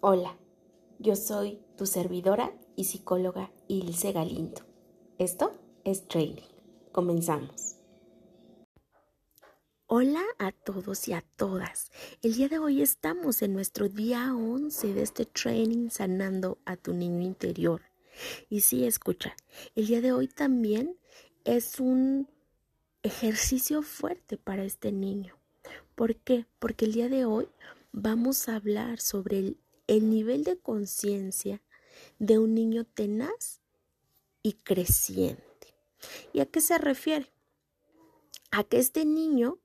Hola, yo soy tu servidora y psicóloga Ilse Galindo. Esto es Training. Comenzamos. Hola a todos y a todas. El día de hoy estamos en nuestro día 11 de este training sanando a tu niño interior. Y sí, escucha, el día de hoy también es un ejercicio fuerte para este niño. ¿Por qué? Porque el día de hoy vamos a hablar sobre el, el nivel de conciencia de un niño tenaz y creciente. ¿Y a qué se refiere? A que este niño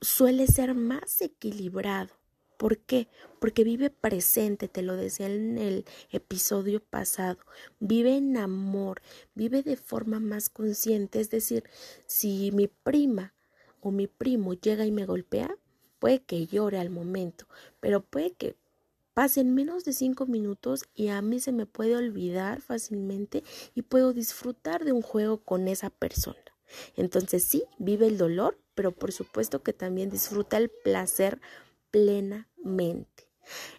suele ser más equilibrado. ¿Por qué? Porque vive presente, te lo decía en el episodio pasado, vive en amor, vive de forma más consciente, es decir, si mi prima o mi primo llega y me golpea, puede que llore al momento, pero puede que pasen menos de cinco minutos y a mí se me puede olvidar fácilmente y puedo disfrutar de un juego con esa persona. Entonces sí, vive el dolor, pero por supuesto que también disfruta el placer plenamente.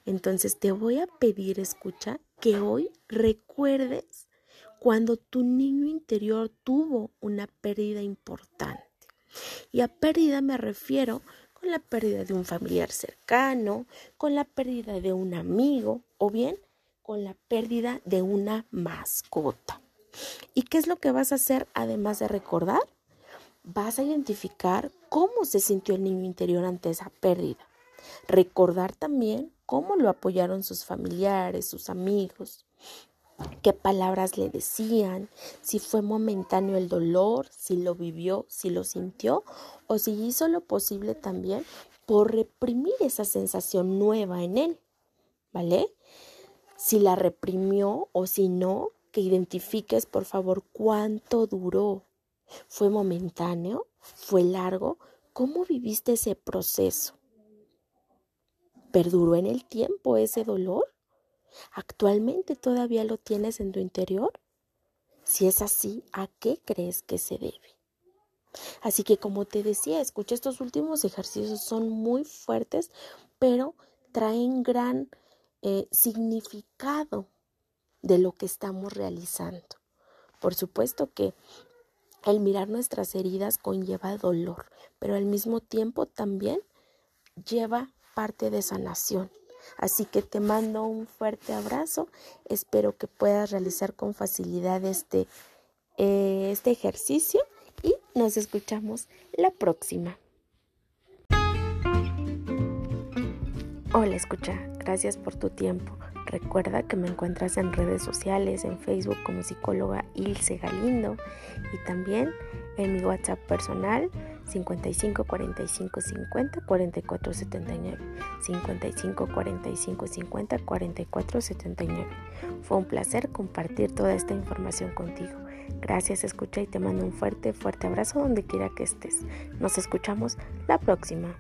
Entonces te voy a pedir, escucha, que hoy recuerdes cuando tu niño interior tuvo una pérdida importante. Y a pérdida me refiero con la pérdida de un familiar cercano, con la pérdida de un amigo o bien con la pérdida de una mascota. ¿Y qué es lo que vas a hacer además de recordar? Vas a identificar cómo se sintió el niño interior ante esa pérdida. Recordar también cómo lo apoyaron sus familiares, sus amigos, qué palabras le decían, si fue momentáneo el dolor, si lo vivió, si lo sintió o si hizo lo posible también por reprimir esa sensación nueva en él, ¿vale? Si la reprimió o si no, que identifiques por favor cuánto duró. ¿Fue momentáneo? ¿Fue largo? ¿Cómo viviste ese proceso? ¿Perduró en el tiempo ese dolor? ¿Actualmente todavía lo tienes en tu interior? Si es así, ¿a qué crees que se debe? Así que como te decía, escucha, estos últimos ejercicios son muy fuertes, pero traen gran eh, significado de lo que estamos realizando. Por supuesto que el mirar nuestras heridas conlleva dolor, pero al mismo tiempo también lleva parte de sanación. Así que te mando un fuerte abrazo. Espero que puedas realizar con facilidad este, eh, este ejercicio y nos escuchamos la próxima. Hola, escucha. Gracias por tu tiempo. Recuerda que me encuentras en redes sociales, en Facebook como psicóloga Ilse Galindo y también en mi WhatsApp personal 55 45 50 44 79 55 45 50 44 79 Fue un placer compartir toda esta información contigo. Gracias, escucha y te mando un fuerte, fuerte abrazo donde quiera que estés. Nos escuchamos la próxima.